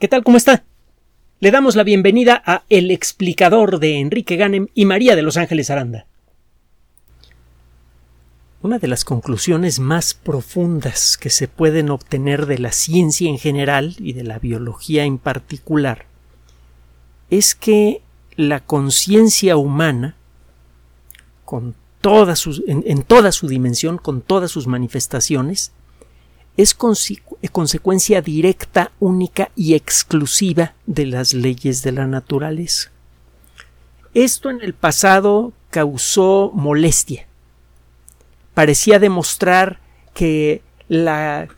¿Qué tal? ¿Cómo está? Le damos la bienvenida a El explicador de Enrique Ganem y María de Los Ángeles Aranda. Una de las conclusiones más profundas que se pueden obtener de la ciencia en general y de la biología en particular es que la conciencia humana, con en, en toda su dimensión, con todas sus manifestaciones, es consecuencia directa, única y exclusiva de las leyes de la naturaleza. Esto en el pasado causó molestia. Parecía demostrar que la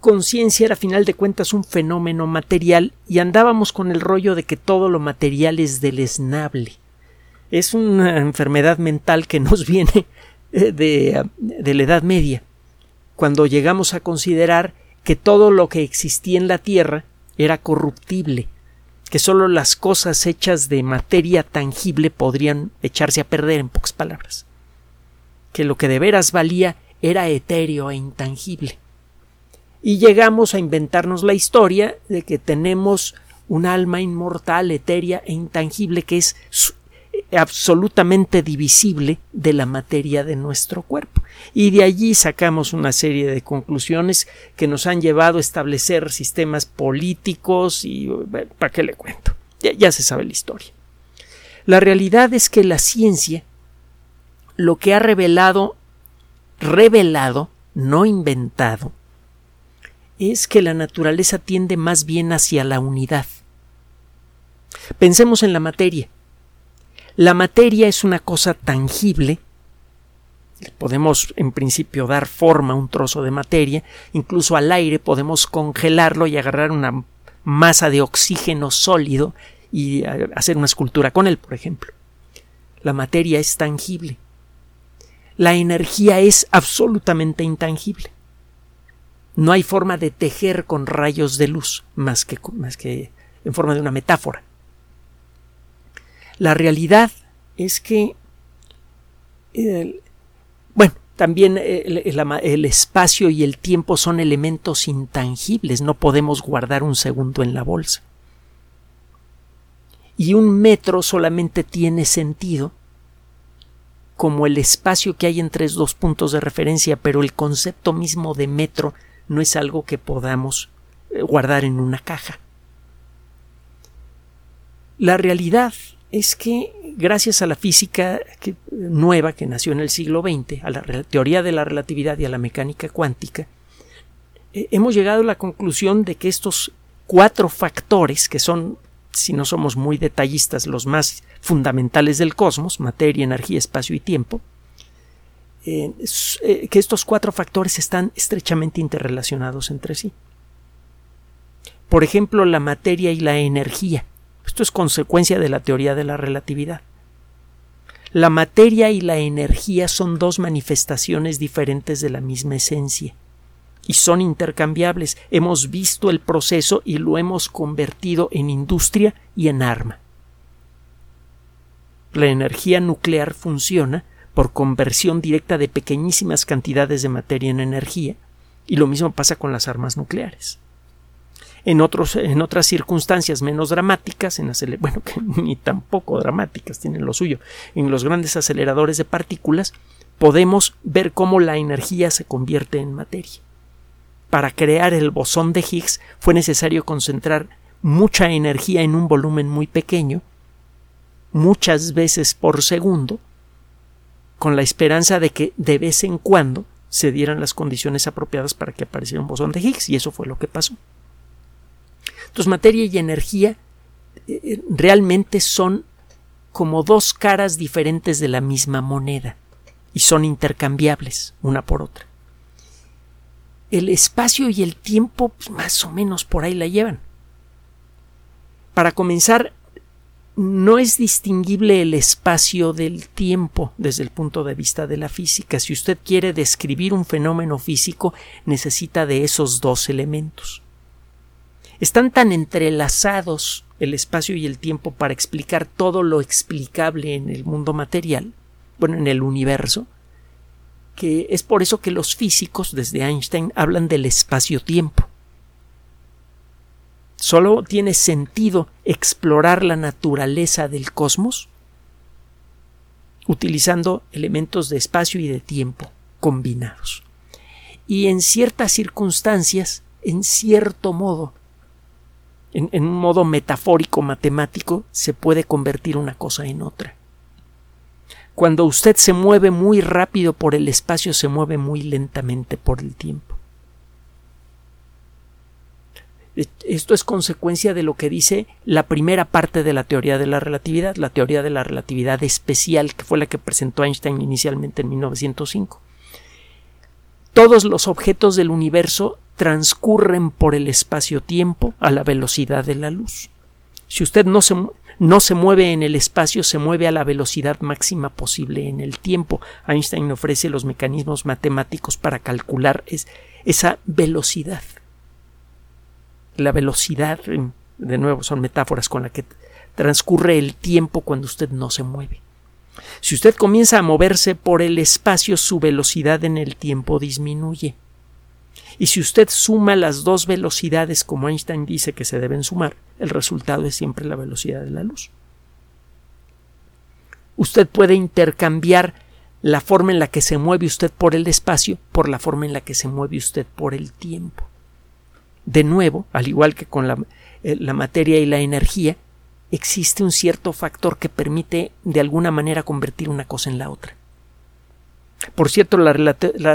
conciencia era a final de cuentas un fenómeno material y andábamos con el rollo de que todo lo material es deleznable. Es una enfermedad mental que nos viene eh, de, de la Edad Media cuando llegamos a considerar que todo lo que existía en la Tierra era corruptible, que sólo las cosas hechas de materia tangible podrían echarse a perder en pocas palabras, que lo que de veras valía era etéreo e intangible. Y llegamos a inventarnos la historia de que tenemos un alma inmortal, etérea e intangible que es absolutamente divisible de la materia de nuestro cuerpo. Y de allí sacamos una serie de conclusiones que nos han llevado a establecer sistemas políticos y ¿para qué le cuento? Ya, se sabe la historia. La realidad es que la ciencia lo que ha revelado, revelado, no inventado, es que la naturaleza tiende más bien hacia la unidad. Pensemos en la materia. La materia es una cosa tangible. Podemos en principio dar forma a un trozo de materia, incluso al aire podemos congelarlo y agarrar una masa de oxígeno sólido y eh, hacer una escultura con él, por ejemplo. La materia es tangible. La energía es absolutamente intangible. No hay forma de tejer con rayos de luz más que, más que en forma de una metáfora. La realidad es que, bueno, también el, espacio y el tiempo son elementos intangibles, no podemos guardar un segundo en la bolsa. Y un metro solamente tiene sentido como el espacio que hay entre dos puntos de referencia, pero el concepto mismo de metro no es algo que podamos eh, guardar en una caja. La realidad es que gracias a la física nueva que nació en el siglo XX, a la teoría de la relatividad y a la mecánica cuántica, eh, hemos llegado a la conclusión de que estos cuatro factores, que son, si no somos muy detallistas, los más fundamentales del cosmos, materia, energía, espacio y tiempo, eh, eh, que estos cuatro factores están estrechamente interrelacionados entre sí. Por ejemplo, la materia y la energía esto es consecuencia de la teoría de la relatividad. La materia y la energía son dos manifestaciones diferentes de la misma esencia y son intercambiables. Hemos visto el proceso y lo hemos convertido en industria y en arma. La energía nuclear funciona por conversión directa de pequeñísimas cantidades de materia en energía, y lo mismo pasa con las armas nucleares en, otros, en otras circunstancias menos dramáticas, en bueno, ni tampoco dramáticas tienen lo suyo, en los grandes aceleradores de partículas, podemos ver cómo la energía se convierte en materia. Para crear el bosón de Higgs fue necesario concentrar mucha energía en un volumen muy pequeño, muchas veces por segundo, con la esperanza de que de vez en cuando se dieran las condiciones apropiadas para que apareciera un bosón de Higgs, y eso fue lo que pasó. Entonces, materia y energía eh, eh, realmente son como dos caras diferentes de la misma moneda y son intercambiables una por otra. El espacio y el tiempo pues, más o menos por ahí la llevan. Para comenzar, no es distinguible el espacio del tiempo desde el punto de vista de la física. Si usted quiere describir un fenómeno físico, necesita de esos dos elementos. Están tan entrelazados el espacio y el tiempo para explicar todo lo explicable en el mundo material, bueno, en el universo, que es por eso que los físicos desde Einstein hablan del espacio-tiempo. Solo tiene sentido explorar la naturaleza del cosmos utilizando elementos de espacio y de tiempo combinados. Y en ciertas circunstancias, en cierto modo, en, un modo metafórico matemático, se puede convertir una cosa en otra. Cuando usted se mueve muy rápido por el espacio, se mueve muy lentamente por el tiempo. Esto es consecuencia de lo que dice la primera parte de la teoría de la relatividad, la teoría de la relatividad especial, que fue la que presentó Einstein inicialmente en 1905. Todos los objetos del universo transcurren por el espacio-tiempo a la velocidad de la luz. Si usted no se, no se mueve en el espacio, se mueve a la velocidad máxima posible en el tiempo. Einstein ofrece los mecanismos matemáticos para calcular esa velocidad. La velocidad, de nuevo, son metáforas con las que transcurre el tiempo cuando usted no se mueve. Si usted comienza a moverse por el espacio, su velocidad en el tiempo disminuye. Y si usted suma las dos velocidades como Einstein dice que se deben sumar, el resultado es siempre la velocidad de la luz. Usted puede intercambiar la forma en la que se mueve usted por el espacio por la forma en la que se mueve usted por el tiempo. De nuevo, al igual que con la, eh, la materia y la energía, existe un cierto factor que permite de alguna manera convertir una cosa en la otra. Por cierto, la,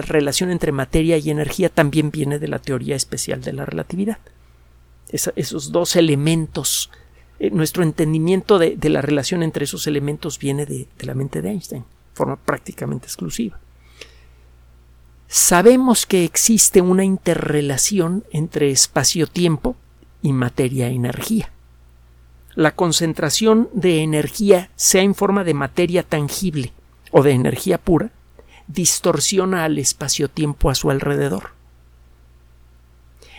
relación entre materia y energía también viene de la teoría especial de la relatividad. esos dos elementos, eh, nuestro entendimiento de, la relación entre esos elementos viene de, de la mente de Einstein, de forma prácticamente exclusiva. Sabemos que existe una interrelación entre espacio-tiempo y materia-energía. La concentración de energía, sea en forma de materia tangible o de energía pura, distorsiona al espacio-tiempo a su alrededor.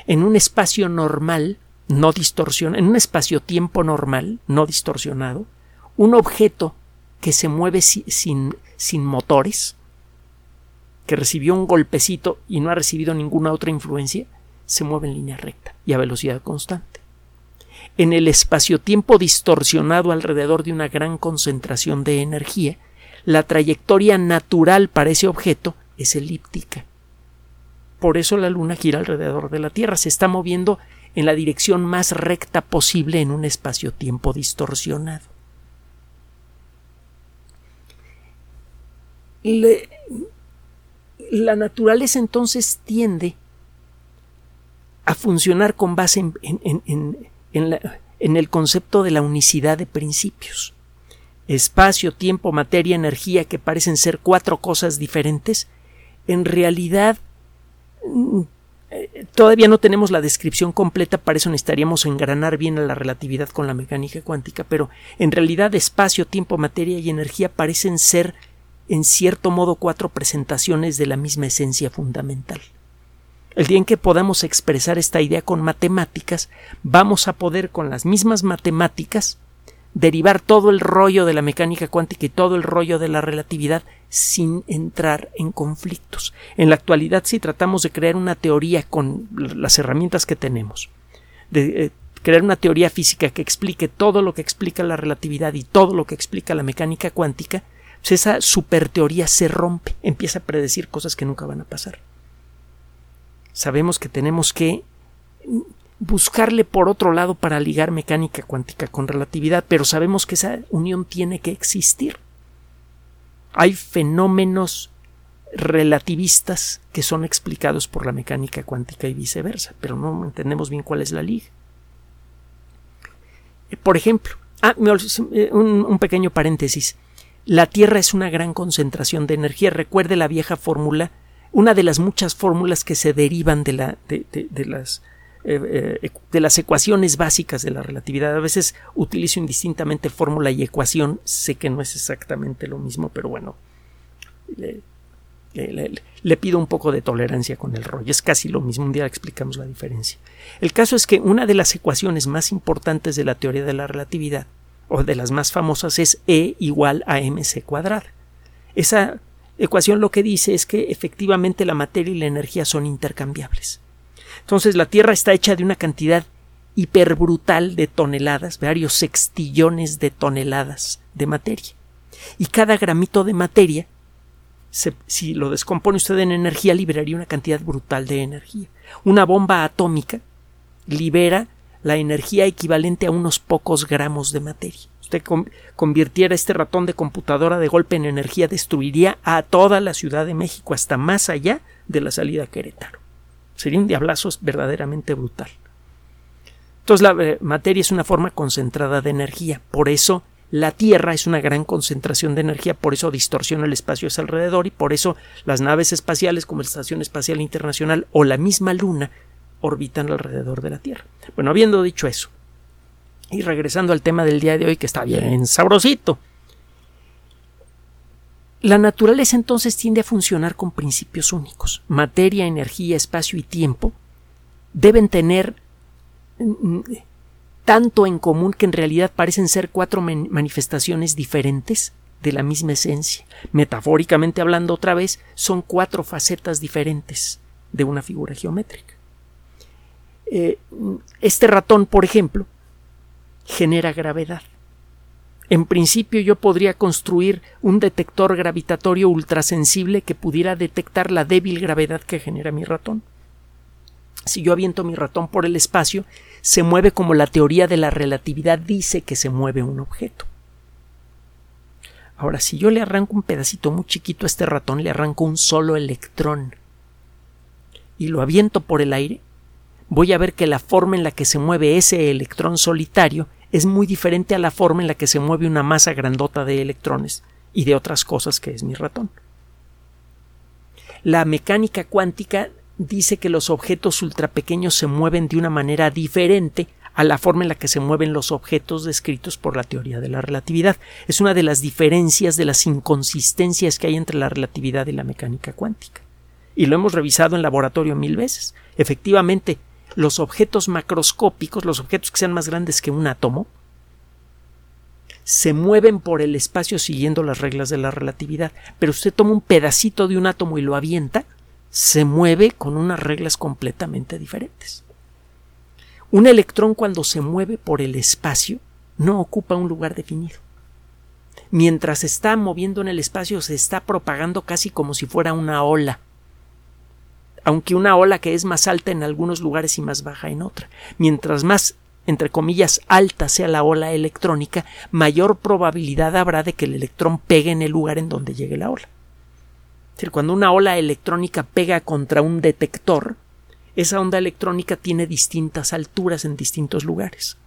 En un espacio normal, no distorsiona, en un espacio-tiempo normal, no distorsionado, un objeto que se mueve sin, sin motores, que recibió un golpecito y no ha recibido ninguna otra influencia, se mueve en línea recta y a velocidad constante. En el espacio-tiempo distorsionado alrededor de una gran concentración de energía, la trayectoria natural para ese objeto es elíptica. Por eso la Luna gira alrededor de la Tierra, se está moviendo en la dirección más recta posible en un espacio-tiempo distorsionado. la naturaleza entonces tiende a funcionar con base en, el concepto de la unicidad de principios espacio, tiempo, materia, energía, que parecen ser cuatro cosas diferentes, en realidad mm, eh, todavía no tenemos la descripción completa, para eso necesitaríamos engranar bien a la relatividad con la mecánica cuántica, pero en realidad espacio, tiempo, materia y energía parecen ser en cierto modo cuatro presentaciones de la misma esencia fundamental. El día en que podamos expresar esta idea con matemáticas, vamos a poder con las mismas matemáticas derivar todo el rollo de la mecánica cuántica y todo el rollo de la relatividad sin entrar en conflictos. En la actualidad, si tratamos de crear una teoría con las herramientas que tenemos, de eh, crear una teoría física que explique todo lo que explica la relatividad y todo lo que explica la mecánica cuántica, pues esa superteoría se rompe, empieza a predecir cosas que nunca van a pasar. Sabemos que tenemos que buscarle por otro lado para ligar mecánica cuántica con relatividad, pero sabemos que esa unión tiene que existir. Hay fenómenos relativistas que son explicados por la mecánica cuántica y viceversa, pero no entendemos bien cuál es la liga. Eh, por ejemplo, ah, un, pequeño paréntesis. La Tierra es una gran concentración de energía. Recuerde la vieja fórmula, una de las muchas fórmulas que se derivan de, la, de las eh, eh, de las ecuaciones básicas de la relatividad. A veces utilizo indistintamente fórmula y ecuación. Sé que no es exactamente lo mismo, pero bueno, le, pido un poco de tolerancia con el rollo. Es casi lo mismo. Un día explicamos la diferencia. El caso es que una de las ecuaciones más importantes de la teoría de la relatividad, o de las más famosas, es E igual a mc cuadrada. Esa ecuación lo que dice es que efectivamente la materia y la energía son intercambiables. Entonces la Tierra está hecha de una cantidad hiperbrutal de toneladas, varios sextillones de toneladas de materia. Y cada gramito de materia, si lo descompone usted en energía, liberaría una cantidad brutal de energía. Una bomba atómica libera la energía equivalente a unos pocos gramos de materia. Usted convirtiera este ratón de computadora de golpe en energía, destruiría a toda la Ciudad de México, hasta más allá de la salida a Querétaro. Sería un diablazo verdaderamente brutal. Entonces la eh, materia es una forma concentrada de energía, por eso la Tierra es una gran concentración de energía, por eso distorsiona el espacio a alrededor y por eso las naves espaciales como la Estación Espacial Internacional o la misma Luna orbitan alrededor de la Tierra. Bueno, habiendo dicho eso, y regresando al tema del día de hoy que está bien sabrosito, la naturaleza entonces tiende a funcionar con principios únicos. Materia, energía, espacio y tiempo deben tener mm, tanto en común que en realidad parecen ser cuatro manifestaciones diferentes de la misma esencia. Metafóricamente hablando otra vez, son cuatro facetas diferentes de una figura geométrica. Eh, este ratón, por ejemplo, genera gravedad. En principio yo podría construir un detector gravitatorio ultrasensible que pudiera detectar la débil gravedad que genera mi ratón. Si yo aviento mi ratón por el espacio, se mueve como la teoría de la relatividad dice que se mueve un objeto. Ahora, si yo le arranco un pedacito muy chiquito a este ratón, le arranco un solo electrón y lo aviento por el aire, voy a ver que la forma en la que se mueve ese electrón solitario es muy diferente a la forma en la que se mueve una masa grandota de electrones y de otras cosas que es mi ratón. La mecánica cuántica dice que los objetos ultrapequeños se mueven de una manera diferente a la forma en la que se mueven los objetos descritos por la teoría de la relatividad. Es una de las diferencias, de las inconsistencias que hay entre la relatividad y la mecánica cuántica. Y lo hemos revisado en laboratorio mil veces. Efectivamente, los objetos macroscópicos, los objetos que sean más grandes que un átomo, se mueven por el espacio siguiendo las reglas de la relatividad. Pero usted toma un pedacito de un átomo y lo avienta, se mueve con unas reglas completamente diferentes. Un electrón cuando se mueve por el espacio no ocupa un lugar definido. Mientras está moviendo en el espacio se está propagando casi como si fuera una ola aunque una ola que es más alta en algunos lugares y más baja en otra. Mientras más, entre comillas, alta sea la ola electrónica, mayor probabilidad habrá de que el electrón pegue en el lugar en donde llegue la ola. Es decir, cuando una ola electrónica pega contra un detector, esa onda electrónica tiene distintas alturas en distintos lugares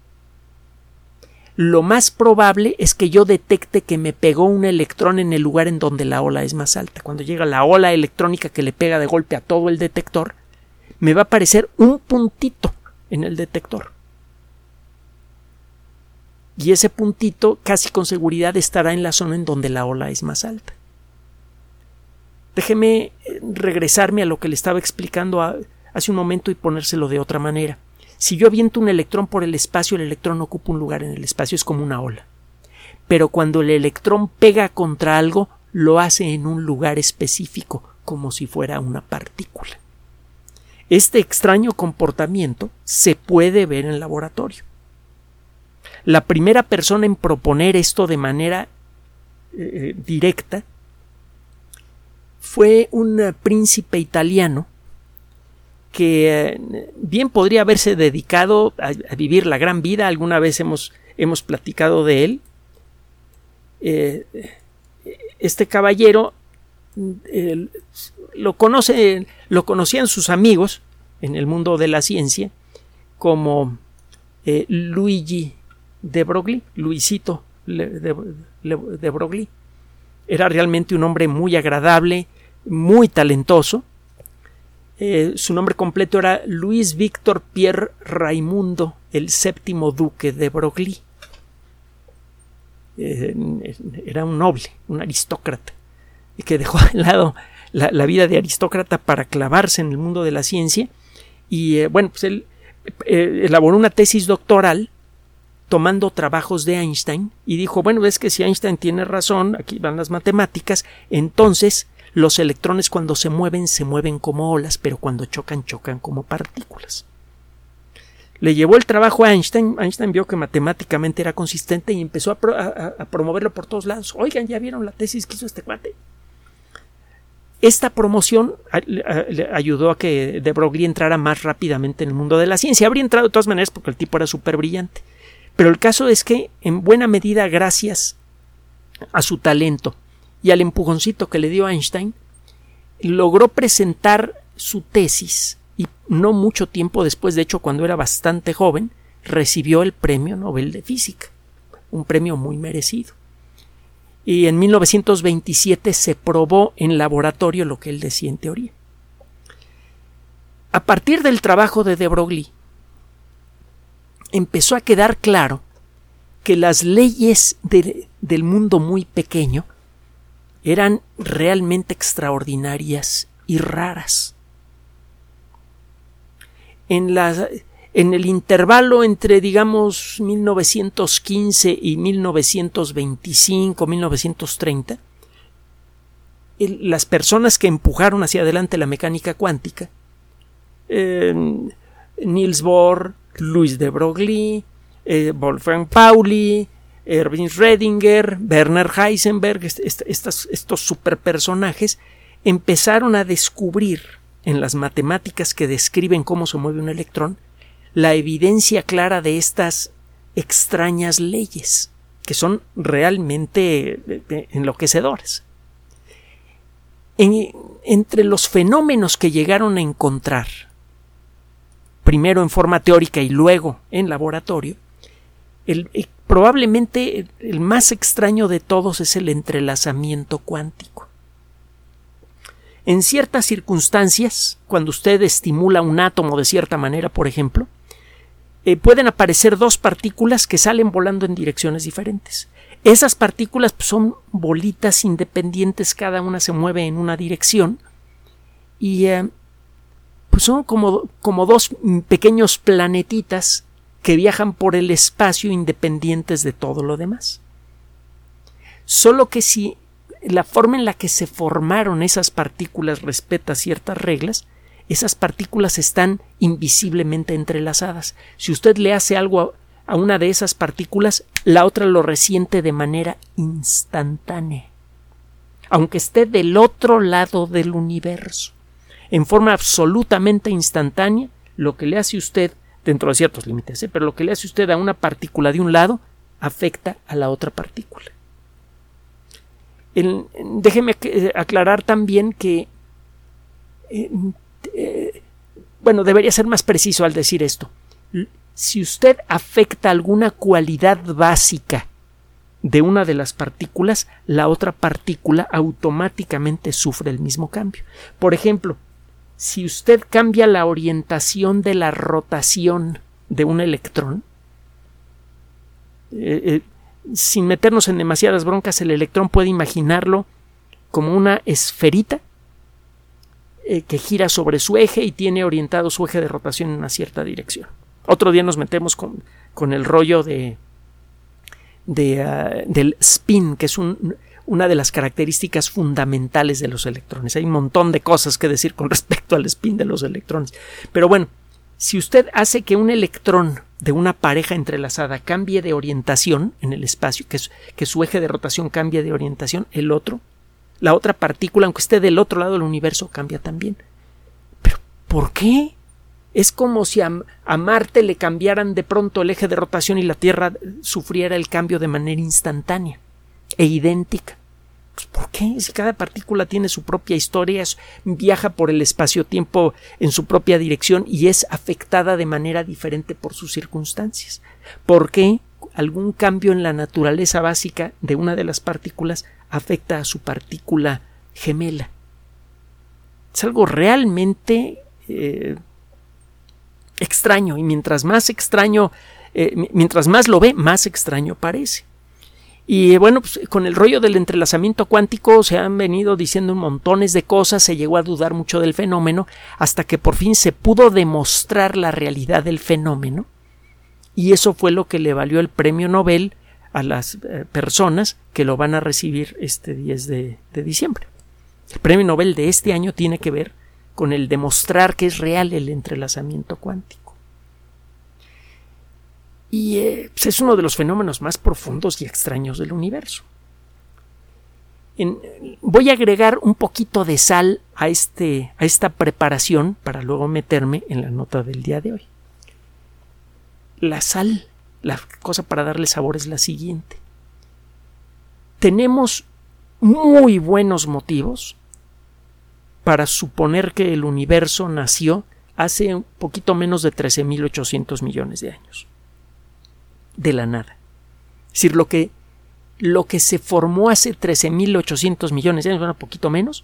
lo más probable es que yo detecte que me pegó un electrón en el lugar en donde la ola es más alta. Cuando llega la ola electrónica que le pega de golpe a todo el detector, me va a aparecer un puntito en el detector. Y ese puntito casi con seguridad estará en la zona en donde la ola es más alta. Déjeme eh, regresarme a lo que le estaba explicando hace un momento y ponérselo de otra manera. Si yo aviento un electrón por el espacio, el electrón ocupa un lugar en el espacio, es como una ola. Pero cuando el electrón pega contra algo, lo hace en un lugar específico, como si fuera una partícula. Este extraño comportamiento se puede ver en laboratorio. La primera persona en proponer esto de manera eh, directa fue un príncipe italiano que eh, bien podría haberse dedicado a, vivir la gran vida, alguna vez hemos, hemos platicado de él. Eh, este caballero lo, conoce, lo conocían sus amigos en el mundo de la ciencia como eh, Luigi de Broglie, Luisito de, de Broglie. Era realmente un hombre muy agradable, muy talentoso, eh, su nombre completo era Luis Víctor Pierre Raimundo, el séptimo duque de Broglie. Eh, era un noble, un aristócrata, que dejó de lado la, vida de aristócrata para clavarse en el mundo de la ciencia. Y eh, bueno, pues él elaboró una tesis doctoral tomando trabajos de Einstein y dijo, bueno, es que si Einstein tiene razón, aquí van las matemáticas, entonces los electrones cuando se mueven se mueven como olas, pero cuando chocan chocan como partículas. le llevó el trabajo a Einstein. Einstein vio que matemáticamente era consistente y empezó a, promoverlo por todos lados. Oigan, ya vieron la tesis que hizo este cuate. Esta promoción ayudó a que de Broglie entrara más rápidamente en el mundo de la ciencia. Habría entrado de todas maneras porque el tipo era súper brillante. Pero el caso es que, en buena medida, gracias a su talento y al empujoncito que le dio Einstein, logró presentar su tesis y no mucho tiempo después, de hecho cuando era bastante joven, recibió el Premio Nobel de Física, un premio muy merecido. Y en 1927 se probó en laboratorio lo que él decía en teoría. A partir del trabajo de de Broglie, empezó a quedar claro que las leyes del mundo muy pequeño eran realmente extraordinarias y raras. En, en el intervalo entre, digamos, 1915 y 1925, 1930, las personas que empujaron hacia adelante la mecánica cuántica, eh, Niels Bohr, Louis de Broglie, eh, Wolfgang Pauli, Erwin Redinger, Werner Heisenberg, estos, superpersonajes, empezaron a descubrir en las matemáticas que describen cómo se mueve un electrón la evidencia clara de estas extrañas leyes, que son realmente eh, eh, enloquecedoras. entre los fenómenos que llegaron a encontrar, primero en forma teórica y luego en laboratorio, el, probablemente el más extraño de todos es el entrelazamiento cuántico. En ciertas circunstancias, cuando usted estimula un átomo de cierta manera, por ejemplo, eh, pueden aparecer dos partículas que salen volando en direcciones diferentes. Esas partículas pues, son bolitas independientes, cada una se mueve en una dirección y eh, pues son como, como dos pequeños planetitas que viajan por el espacio independientes de todo lo demás. Solo que si la forma en la que se formaron esas partículas respeta ciertas reglas, esas partículas están invisiblemente entrelazadas. Si usted le hace algo a, una de esas partículas, la otra lo resiente de manera instantánea, aunque esté del otro lado del universo. En forma absolutamente instantánea, lo que le hace usted, dentro de ciertos límites, ¿eh? pero lo que le hace usted a una partícula de un lado, afecta a la otra partícula déjeme eh, aclarar también que eh, bueno, debería ser más preciso al decir esto. Si usted afecta alguna cualidad básica de una de las partículas, la otra partícula automáticamente sufre el mismo cambio. Por ejemplo, si usted cambia la orientación de la rotación de un electrón, sin meternos en demasiadas broncas, el electrón puede imaginarlo como una esferita eh, que gira sobre su eje y tiene orientado su eje de rotación en una cierta dirección. Otro día nos metemos con, con el rollo de, de ah, del spin, que es una de las características fundamentales de los electrones. Hay un montón de cosas que decir con respecto al spin de los electrones. Pero bueno, si usted hace que un electrón de una pareja entrelazada cambie de orientación en el espacio, que, que su eje de rotación cambie de orientación, el otro, la otra partícula, aunque esté del otro lado del universo, cambia también. Pero, ¿por qué? Es como si a, Marte le cambiaran de pronto el eje de rotación y la Tierra sufriera el cambio de manera instantánea e idéntica. Pues, ¿Por qué? Si cada partícula tiene su propia historia, viaja por el espacio-tiempo en su propia dirección y es afectada de manera diferente por sus circunstancias. ¿Por qué algún cambio en la naturaleza básica de una de las partículas afecta a su partícula gemela? Es algo realmente eh, extraño y mientras más extraño, eh, mientras más lo ve, más extraño parece. Y bueno, pues, con el rollo del entrelazamiento cuántico se han venido diciendo montones de cosas, se llegó a dudar mucho del fenómeno, hasta que por fin se pudo demostrar la realidad del fenómeno, y eso fue lo que le valió el premio Nobel a las eh, personas que lo van a recibir este 10 de, de diciembre. El premio Nobel de este año tiene que ver con el demostrar que es real el entrelazamiento cuántico. Y eh, pues, es uno de los fenómenos más profundos y extraños del universo. voy a agregar un poquito de sal a, este, a esta preparación para luego meterme en la nota del día de hoy. La sal, la cosa para darle sabor es la siguiente. Tenemos muy buenos motivos para suponer que el universo nació hace un poquito menos de 13.800 millones de años. De la nada. Es decir, lo que, lo que se formó hace 13.800 millones de años, bueno, poquito menos,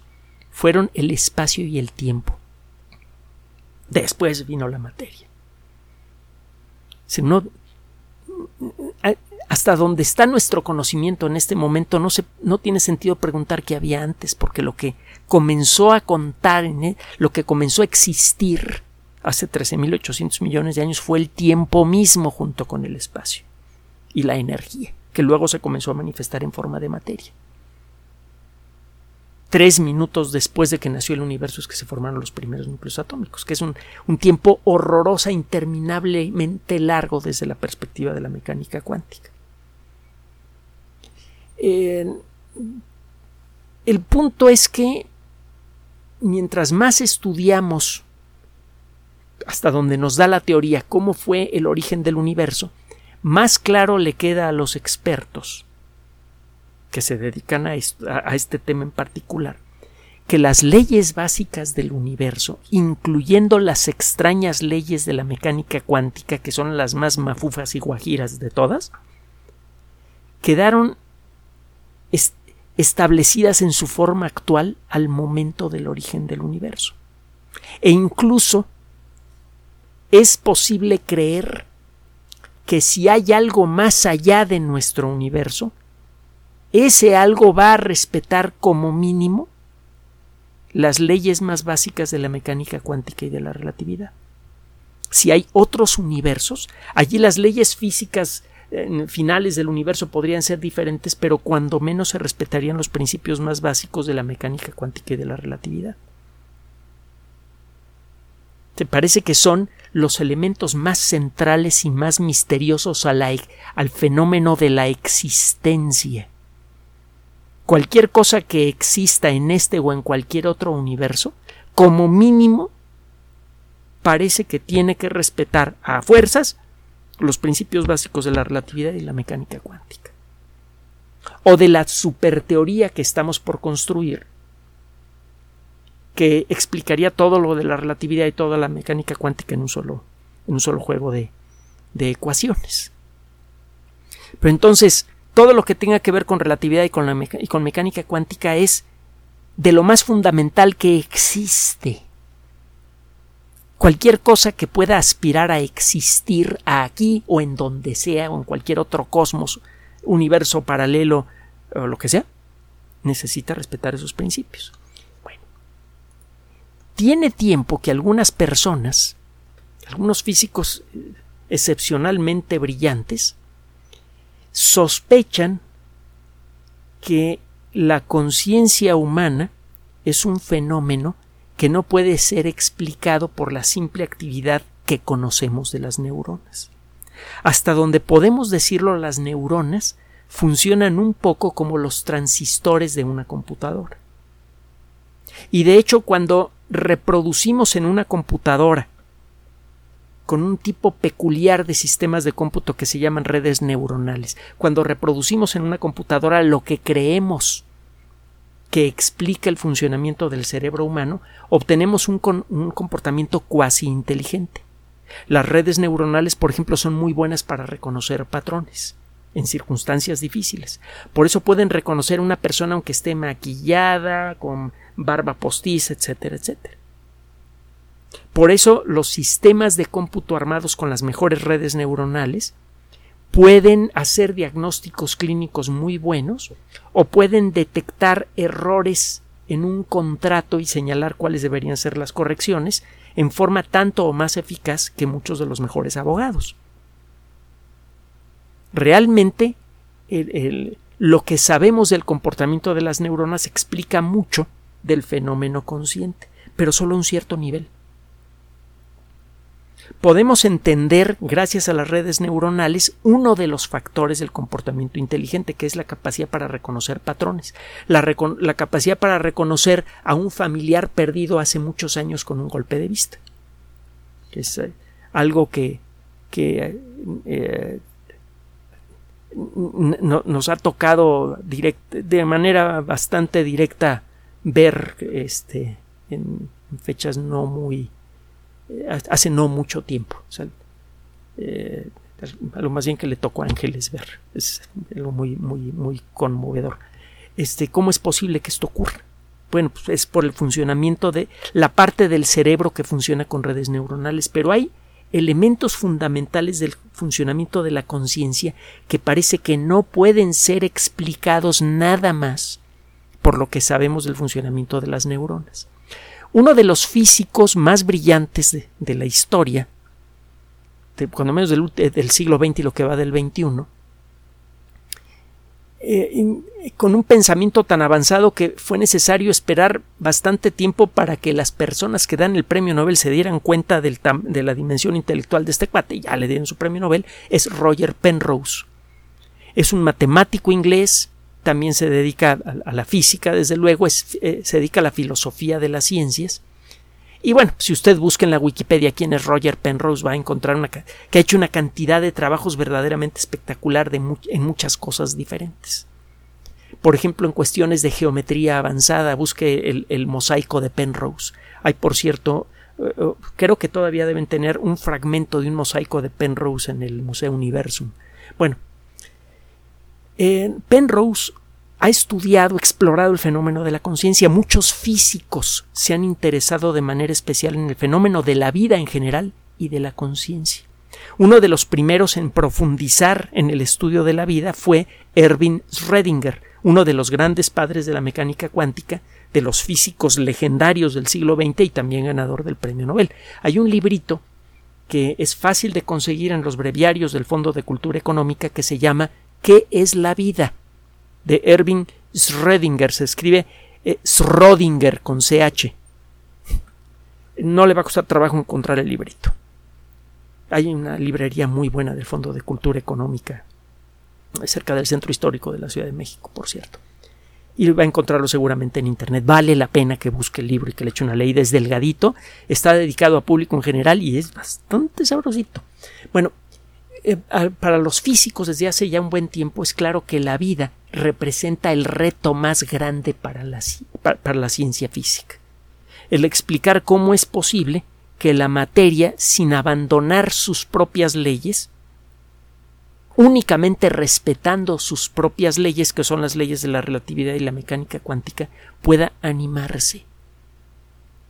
fueron el espacio y el tiempo. Después vino la materia. Si no, hasta donde está nuestro conocimiento en este momento no, se, no tiene sentido preguntar qué había antes, porque lo que comenzó a contar, en lo que comenzó a existir hace 13.800 millones de años fue el tiempo mismo junto con el espacio y la energía, que luego se comenzó a manifestar en forma de materia. Tres minutos después de que nació el universo es que se formaron los primeros núcleos atómicos, que es un, tiempo horrorosa, interminablemente largo desde la perspectiva de la mecánica cuántica el punto es que mientras más estudiamos hasta donde nos da la teoría cómo fue el origen del universo, más claro le queda a los expertos que se dedican a, este tema en particular que las leyes básicas del universo, incluyendo las extrañas leyes de la mecánica cuántica, que son las más mafufas y guajiras de todas, quedaron establecidas en su forma actual al momento del origen del universo. E incluso es posible creer que si hay algo más allá de nuestro universo, ese algo va a respetar como mínimo las leyes más básicas de la mecánica cuántica y de la relatividad. Si hay otros universos, allí las leyes físicas finales del universo podrían ser diferentes, pero cuando menos se respetarían los principios más básicos de la mecánica cuántica y de la relatividad. ¿Te parece que son los elementos más centrales y más misteriosos al fenómeno de la existencia? Cualquier cosa que exista en este o en cualquier otro universo, como mínimo, parece que tiene que respetar a fuerzas los principios básicos de la relatividad y la mecánica cuántica. O de la superteoría que estamos por construir, que explicaría todo lo de la relatividad y toda la mecánica cuántica en un solo, en un solo juego de, de ecuaciones. Pero entonces, todo lo que tenga que ver con relatividad y con, la y con mecánica cuántica es de lo más fundamental que existe cualquier cosa que pueda aspirar a existir aquí o en donde sea o en cualquier otro cosmos, universo paralelo o lo que sea, necesita respetar esos principios. Tiene tiempo que algunas personas, algunos físicos eh, excepcionalmente brillantes, sospechan que la conciencia humana es un fenómeno que no puede ser explicado por la simple actividad que conocemos de las neuronas. Hasta donde podemos decirlo, las neuronas funcionan un poco como los transistores de una computadora. Y de hecho, cuando reproducimos en una computadora con un tipo peculiar de sistemas de cómputo que se llaman redes neuronales, cuando reproducimos en una computadora lo que creemos que explica el funcionamiento del cerebro humano, obtenemos un, comportamiento cuasi inteligente. Las redes neuronales, por ejemplo, son muy buenas para reconocer patrones en circunstancias difíciles. Por eso pueden reconocer a una persona aunque esté maquillada, con barba postiza, etcétera, etcétera. Por eso los sistemas de cómputo armados con las mejores redes neuronales pueden hacer diagnósticos clínicos muy buenos o pueden detectar errores en un contrato y señalar cuáles deberían ser las correcciones en forma tanto o más eficaz que muchos de los mejores abogados. Realmente lo que sabemos del comportamiento de las neuronas explica mucho del fenómeno consciente, pero solo a un cierto nivel. podemos entender, gracias a las redes neuronales, uno de los factores del comportamiento inteligente, que es la capacidad para reconocer patrones, la, capacidad para reconocer a un familiar perdido hace muchos años con un golpe de vista. Que es eh, algo que, eh, nos ha tocado de manera bastante directa ver este, en fechas no muy eh, hace no mucho tiempo. O eh, más bien que le tocó a Ángeles ver. Es algo muy, muy, muy conmovedor. Este, ¿Cómo es posible que esto ocurra? Bueno, pues es por el funcionamiento de la parte del cerebro que funciona con redes neuronales, pero hay elementos fundamentales del funcionamiento de la conciencia que parece que no pueden ser explicados nada más por lo que sabemos del funcionamiento de las neuronas. Uno de los físicos más brillantes de, la historia, de, cuando menos del, del, siglo XX y lo que va del XXI, eh, con un pensamiento tan avanzado que fue necesario esperar bastante tiempo para que las personas que dan el premio Nobel se dieran cuenta de la dimensión intelectual de este cuate, y ya le dieron su premio Nobel, es Roger Penrose. Es un matemático inglés también se dedica a, la física, desde luego, eh, se dedica a la filosofía de las ciencias. Y bueno, si usted busca en la Wikipedia quién es Roger Penrose, va a encontrar una, que ha hecho una cantidad de trabajos verdaderamente espectacular en muchas cosas diferentes. Por ejemplo, en cuestiones de geometría avanzada, busque el, mosaico de Penrose. Hay, por cierto, eh, eh, creo que todavía deben tener un fragmento de un mosaico de Penrose en el Museo Universum. Bueno, Penrose ha estudiado, explorado el fenómeno de la conciencia. Muchos físicos se han interesado de manera especial en el fenómeno de la vida en general y de la conciencia. Uno de los primeros en profundizar en el estudio de la vida fue Erwin Schrödinger, uno de los grandes padres de la mecánica cuántica, de los físicos legendarios del siglo XX y también ganador del premio Nobel. Hay un librito que es fácil de conseguir en los breviarios del Fondo de Cultura Económica que se llama ¿Qué es la vida? De Erwin Schrödinger. Se escribe eh, Schrödinger con CH. No le va a costar trabajo encontrar el librito. Hay una librería muy buena del Fondo de Cultura Económica, cerca del centro histórico de la Ciudad de México, por cierto. Y va a encontrarlo seguramente en Internet. Vale la pena que busque el libro y que le eche una ley. Es delgadito, está dedicado a público en general y es bastante sabrosito. Bueno, eh, para los físicos desde hace ya un buen tiempo es claro que la vida representa el reto más grande para la, ciencia física. El explicar cómo es posible que la materia, sin abandonar sus propias leyes, únicamente respetando sus propias leyes, que son las leyes de la relatividad y la mecánica cuántica, pueda animarse.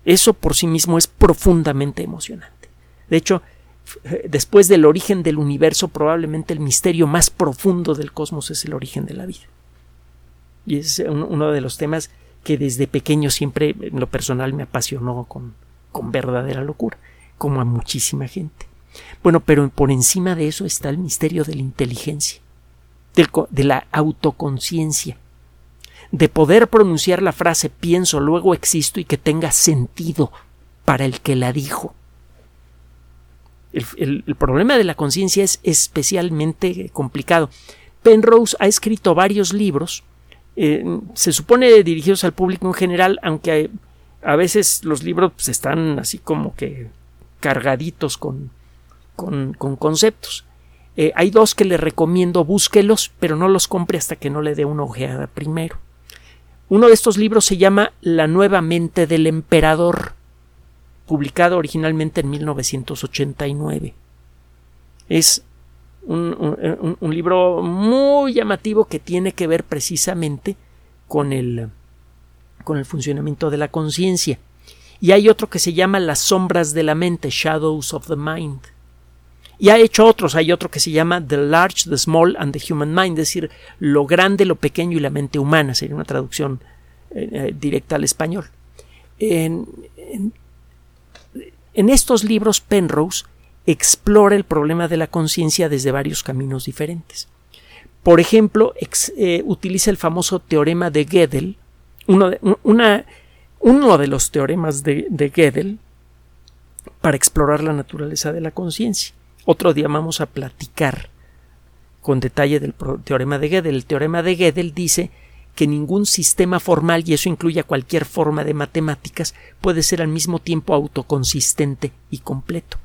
Eso por sí mismo es profundamente emocionante. De hecho, después del origen del universo, probablemente el misterio más profundo del cosmos es el origen de la vida. Y es uno de los temas que desde pequeño siempre en lo personal me apasionó con, con verdadera locura, como a muchísima gente. Bueno, pero por encima de eso está el misterio de la inteligencia, de la autoconciencia, de poder pronunciar la frase pienso, luego existo y que tenga sentido para el que la dijo. El, problema de la conciencia es especialmente complicado. Penrose ha escrito varios libros, eh, se supone dirigidos al público en general, aunque a veces los libros pues, están así como que cargaditos con, con, conceptos. Eh, hay dos que le recomiendo, búsquelos, pero no los compre hasta que no le dé una ojeada primero. Uno de estos libros se llama La nueva mente del emperador publicado originalmente en 1989. Es un, libro muy llamativo que tiene que ver precisamente con el, con el funcionamiento de la conciencia. Y hay otro que se llama Las sombras de la mente, Shadows of the Mind. Y ha hecho otros, hay otro que se llama The Large, The Small and the Human Mind, es decir, lo grande, lo pequeño y la mente humana, sería una traducción eh, eh, directa al español. en estos libros Penrose explora el problema de la conciencia desde varios caminos diferentes. Por ejemplo, eh, utiliza el famoso teorema de Gödel, uno de, uno de los teoremas de, Gödel, para explorar la naturaleza de la conciencia. Otro día vamos a platicar con detalle del teorema de Gödel. El teorema de Gödel dice que ningún sistema formal, y eso incluye a cualquier forma de matemáticas, puede ser al mismo tiempo autoconsistente y completo.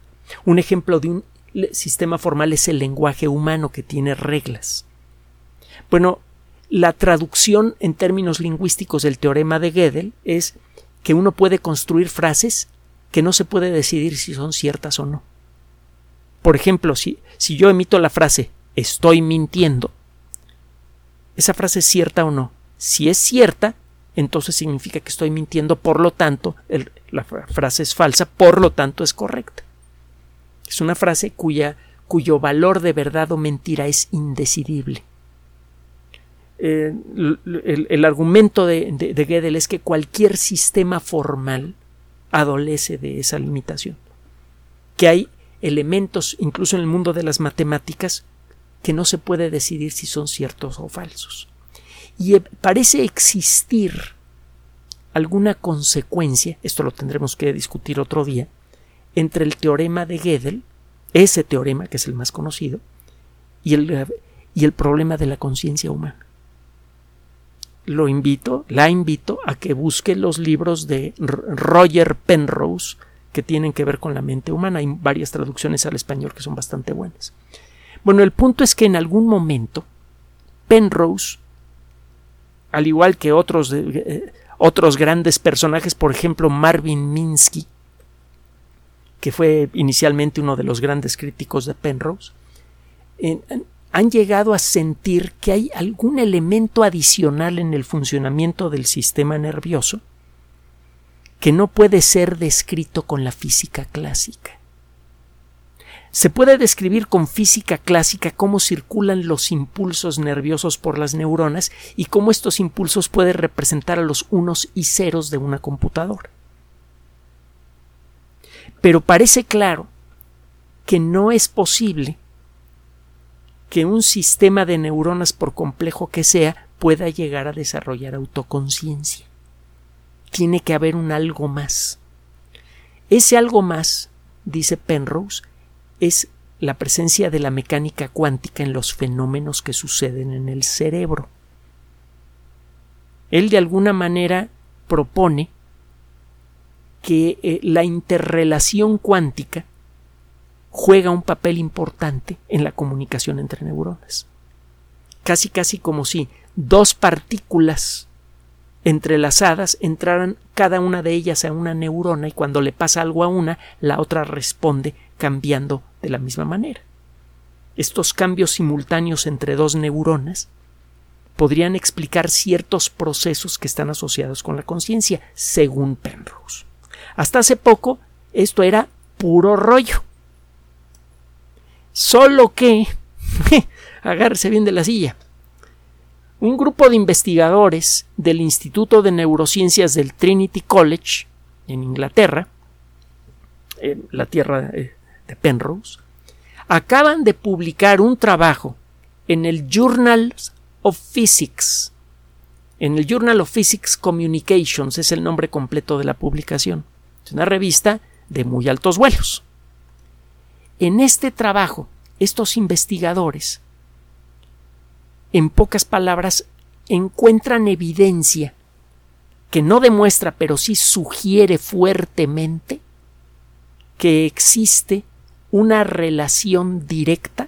Un ejemplo de un sistema formal es el lenguaje humano que tiene reglas. Bueno, la traducción en términos lingüísticos del teorema de Gödel es que uno puede construir frases que no se puede decidir si son ciertas o no. Por ejemplo, si, si yo emito la frase estoy mintiendo, esa frase es cierta o no. Si es cierta, entonces significa que estoy mintiendo, por lo tanto, la frase es falsa, por lo tanto es correcta. Es una frase cuya, cuyo valor de verdad o mentira es indecidible. Eh, el, argumento de, de, Gödel es que cualquier sistema formal adolece de esa limitación. Que hay elementos, incluso en el mundo de las matemáticas, que no se puede decidir si son ciertos o falsos. Y parece existir alguna consecuencia, esto lo tendremos que discutir otro día, entre el teorema de Gödel, ese teorema que es el más conocido, y el, y el problema de la conciencia humana lo invito, la invito a que busque los libros de Roger Penrose que tienen que ver con la mente humana. Hay varias traducciones al español que son bastante buenas. Bueno, el punto es que en algún momento Penrose, al igual que otros, eh, otros grandes personajes, por ejemplo Marvin Minsky, que fue inicialmente uno de los grandes críticos de Penrose, han llegado a sentir que hay algún elemento adicional en el funcionamiento del sistema nervioso que no puede ser descrito con la física clásica. Se puede describir con física clásica cómo circulan los impulsos nerviosos por las neuronas y cómo estos impulsos pueden representar a los unos y ceros de una computadora. Pero parece claro que no es posible que un sistema de neuronas, por complejo que sea, pueda llegar a desarrollar autoconciencia. Tiene que haber un algo más. Ese algo más, dice Penrose, es la presencia de la mecánica cuántica en los fenómenos que suceden en el cerebro. Él de alguna manera propone que eh, la interrelación cuántica juega un papel importante en la comunicación entre neuronas. Casi casi como si dos partículas entrelazadas entraran cada una de ellas a una neurona y cuando le pasa algo a una, la otra responde cambiando de la misma manera. Estos cambios simultáneos entre dos neuronas podrían explicar ciertos procesos que están asociados con la conciencia, según Penrose. Hasta hace poco esto era puro rollo. Solo que, agárrese bien de la silla, un grupo de investigadores del Instituto de Neurociencias del Trinity College en Inglaterra, la tierra de Penrose, acaban de publicar un trabajo en el Journal of Physics. En el Journal of Physics Communications es el nombre completo de la publicación. Es una revista de muy altos vuelos. En este trabajo, estos investigadores, en pocas palabras, encuentran evidencia que no demuestra, pero sí sugiere fuertemente que existe una relación directa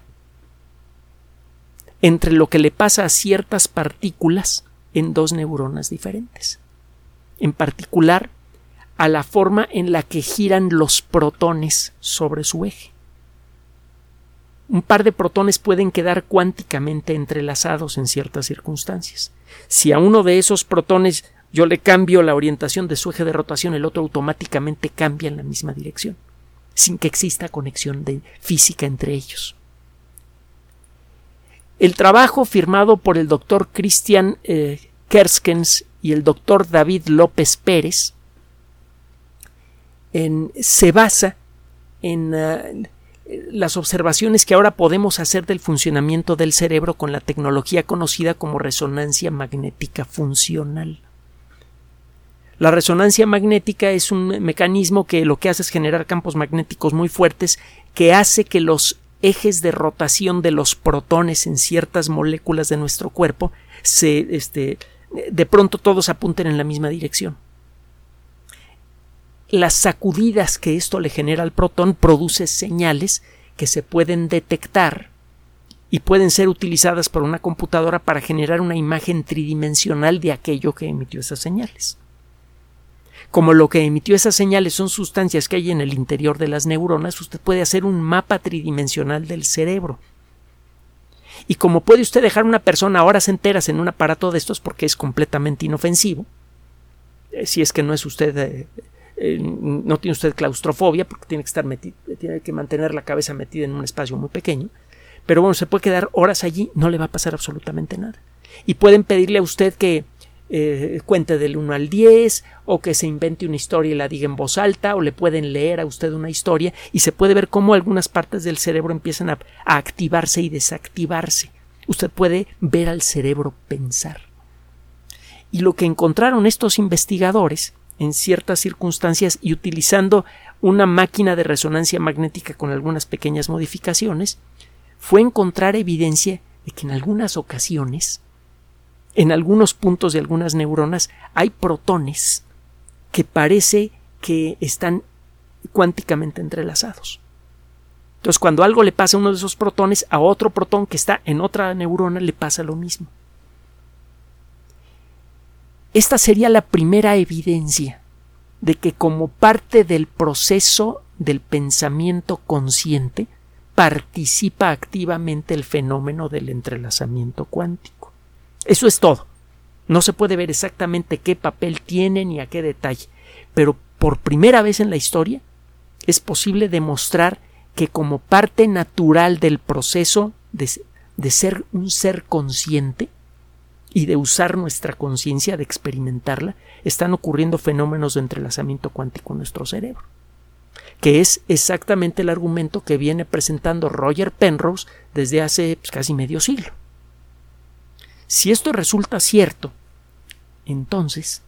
entre lo que le pasa a ciertas partículas en dos neuronas diferentes. En particular, a la forma en la que giran los protones sobre su eje un par de protones pueden quedar cuánticamente entrelazados en ciertas circunstancias. Si a uno de esos protones yo le cambio la orientación de su eje de rotación, el otro automáticamente cambia en la misma dirección, sin que exista conexión de física entre ellos. El trabajo firmado por el doctor Christian eh, Kerskens y el doctor David López Pérez se basa en uh, las observaciones que ahora podemos hacer del funcionamiento del cerebro con la tecnología conocida como resonancia magnética funcional. La resonancia magnética es un mecanismo que lo que hace es generar campos magnéticos muy fuertes que hace que los ejes de rotación de los protones en ciertas moléculas de nuestro cuerpo se este, de pronto todos apunten en la misma dirección. Las sacudidas que esto le genera al protón produce señales que se pueden detectar y pueden ser utilizadas por una computadora para generar una imagen tridimensional de aquello que emitió esas señales. Como lo que emitió esas señales son sustancias que hay en el interior de las neuronas, usted puede hacer un mapa tridimensional del cerebro. Y como puede usted dejar una persona horas enteras en un aparato de estos porque es completamente inofensivo, eh, si es que no es usted eh, eh, no tiene usted claustrofobia porque tiene que estar tiene que mantener la cabeza metida en un espacio muy pequeño. Pero bueno, se puede quedar horas allí, no le va a pasar absolutamente nada. Y pueden pedirle a usted que eh, cuente del 1 al 10 o que se invente una historia y la diga en voz alta o le pueden leer a usted una historia y se puede ver cómo algunas partes del cerebro empiezan a activarse y desactivarse. Usted puede ver al cerebro pensar. Y lo que encontraron estos investigadores en ciertas circunstancias y utilizando una máquina de resonancia magnética con algunas pequeñas modificaciones, fue encontrar evidencia de que en algunas ocasiones, en algunos puntos de algunas neuronas, hay protones que parece que están cuánticamente entrelazados. Entonces, cuando algo le pasa a uno de esos protones, a otro protón que está en otra neurona le pasa lo mismo. Esta sería la primera evidencia de que como parte del proceso del pensamiento consciente participa activamente el fenómeno del entrelazamiento cuántico. Eso es todo. No se puede ver exactamente qué papel tiene ni a qué detalle, pero por primera vez en la historia es posible demostrar que como parte natural del proceso de, de ser un ser consciente, y de usar nuestra conciencia, de experimentarla, están ocurriendo fenómenos de entrelazamiento cuántico en nuestro cerebro, que es exactamente el argumento que viene presentando Roger Penrose desde hace pues, casi medio siglo. Si esto resulta cierto, entonces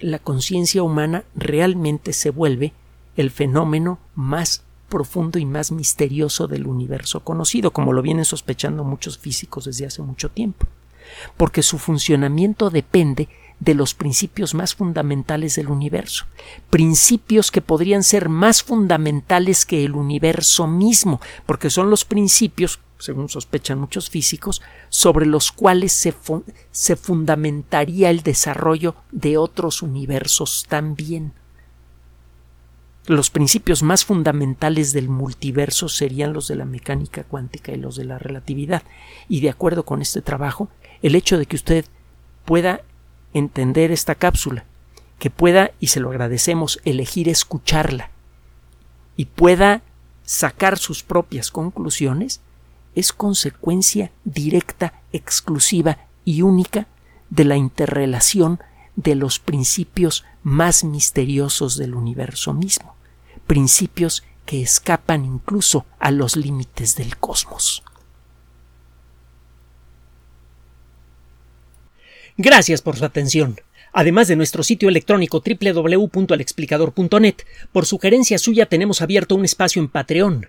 la conciencia humana realmente se vuelve el fenómeno más profundo y más misterioso del universo conocido, como lo vienen sospechando muchos físicos desde hace mucho tiempo. Porque su funcionamiento depende de los principios más fundamentales del universo, principios que podrían ser más fundamentales que el universo mismo, porque son los principios, según sospechan muchos físicos, sobre los cuales se, se fundamentaría el desarrollo de otros universos también. Los principios más fundamentales del multiverso serían los de la mecánica cuántica y los de la relatividad, y de acuerdo con este trabajo, el hecho de que usted pueda entender esta cápsula, que pueda, y se lo agradecemos, elegir escucharla y pueda sacar sus propias conclusiones, es consecuencia directa, exclusiva y única de la interrelación de los principios más misteriosos del universo mismo, principios que escapan incluso a los límites del cosmos. Gracias por su atención. Además de nuestro sitio electrónico www.alexplicador.net, por sugerencia suya tenemos abierto un espacio en Patreon,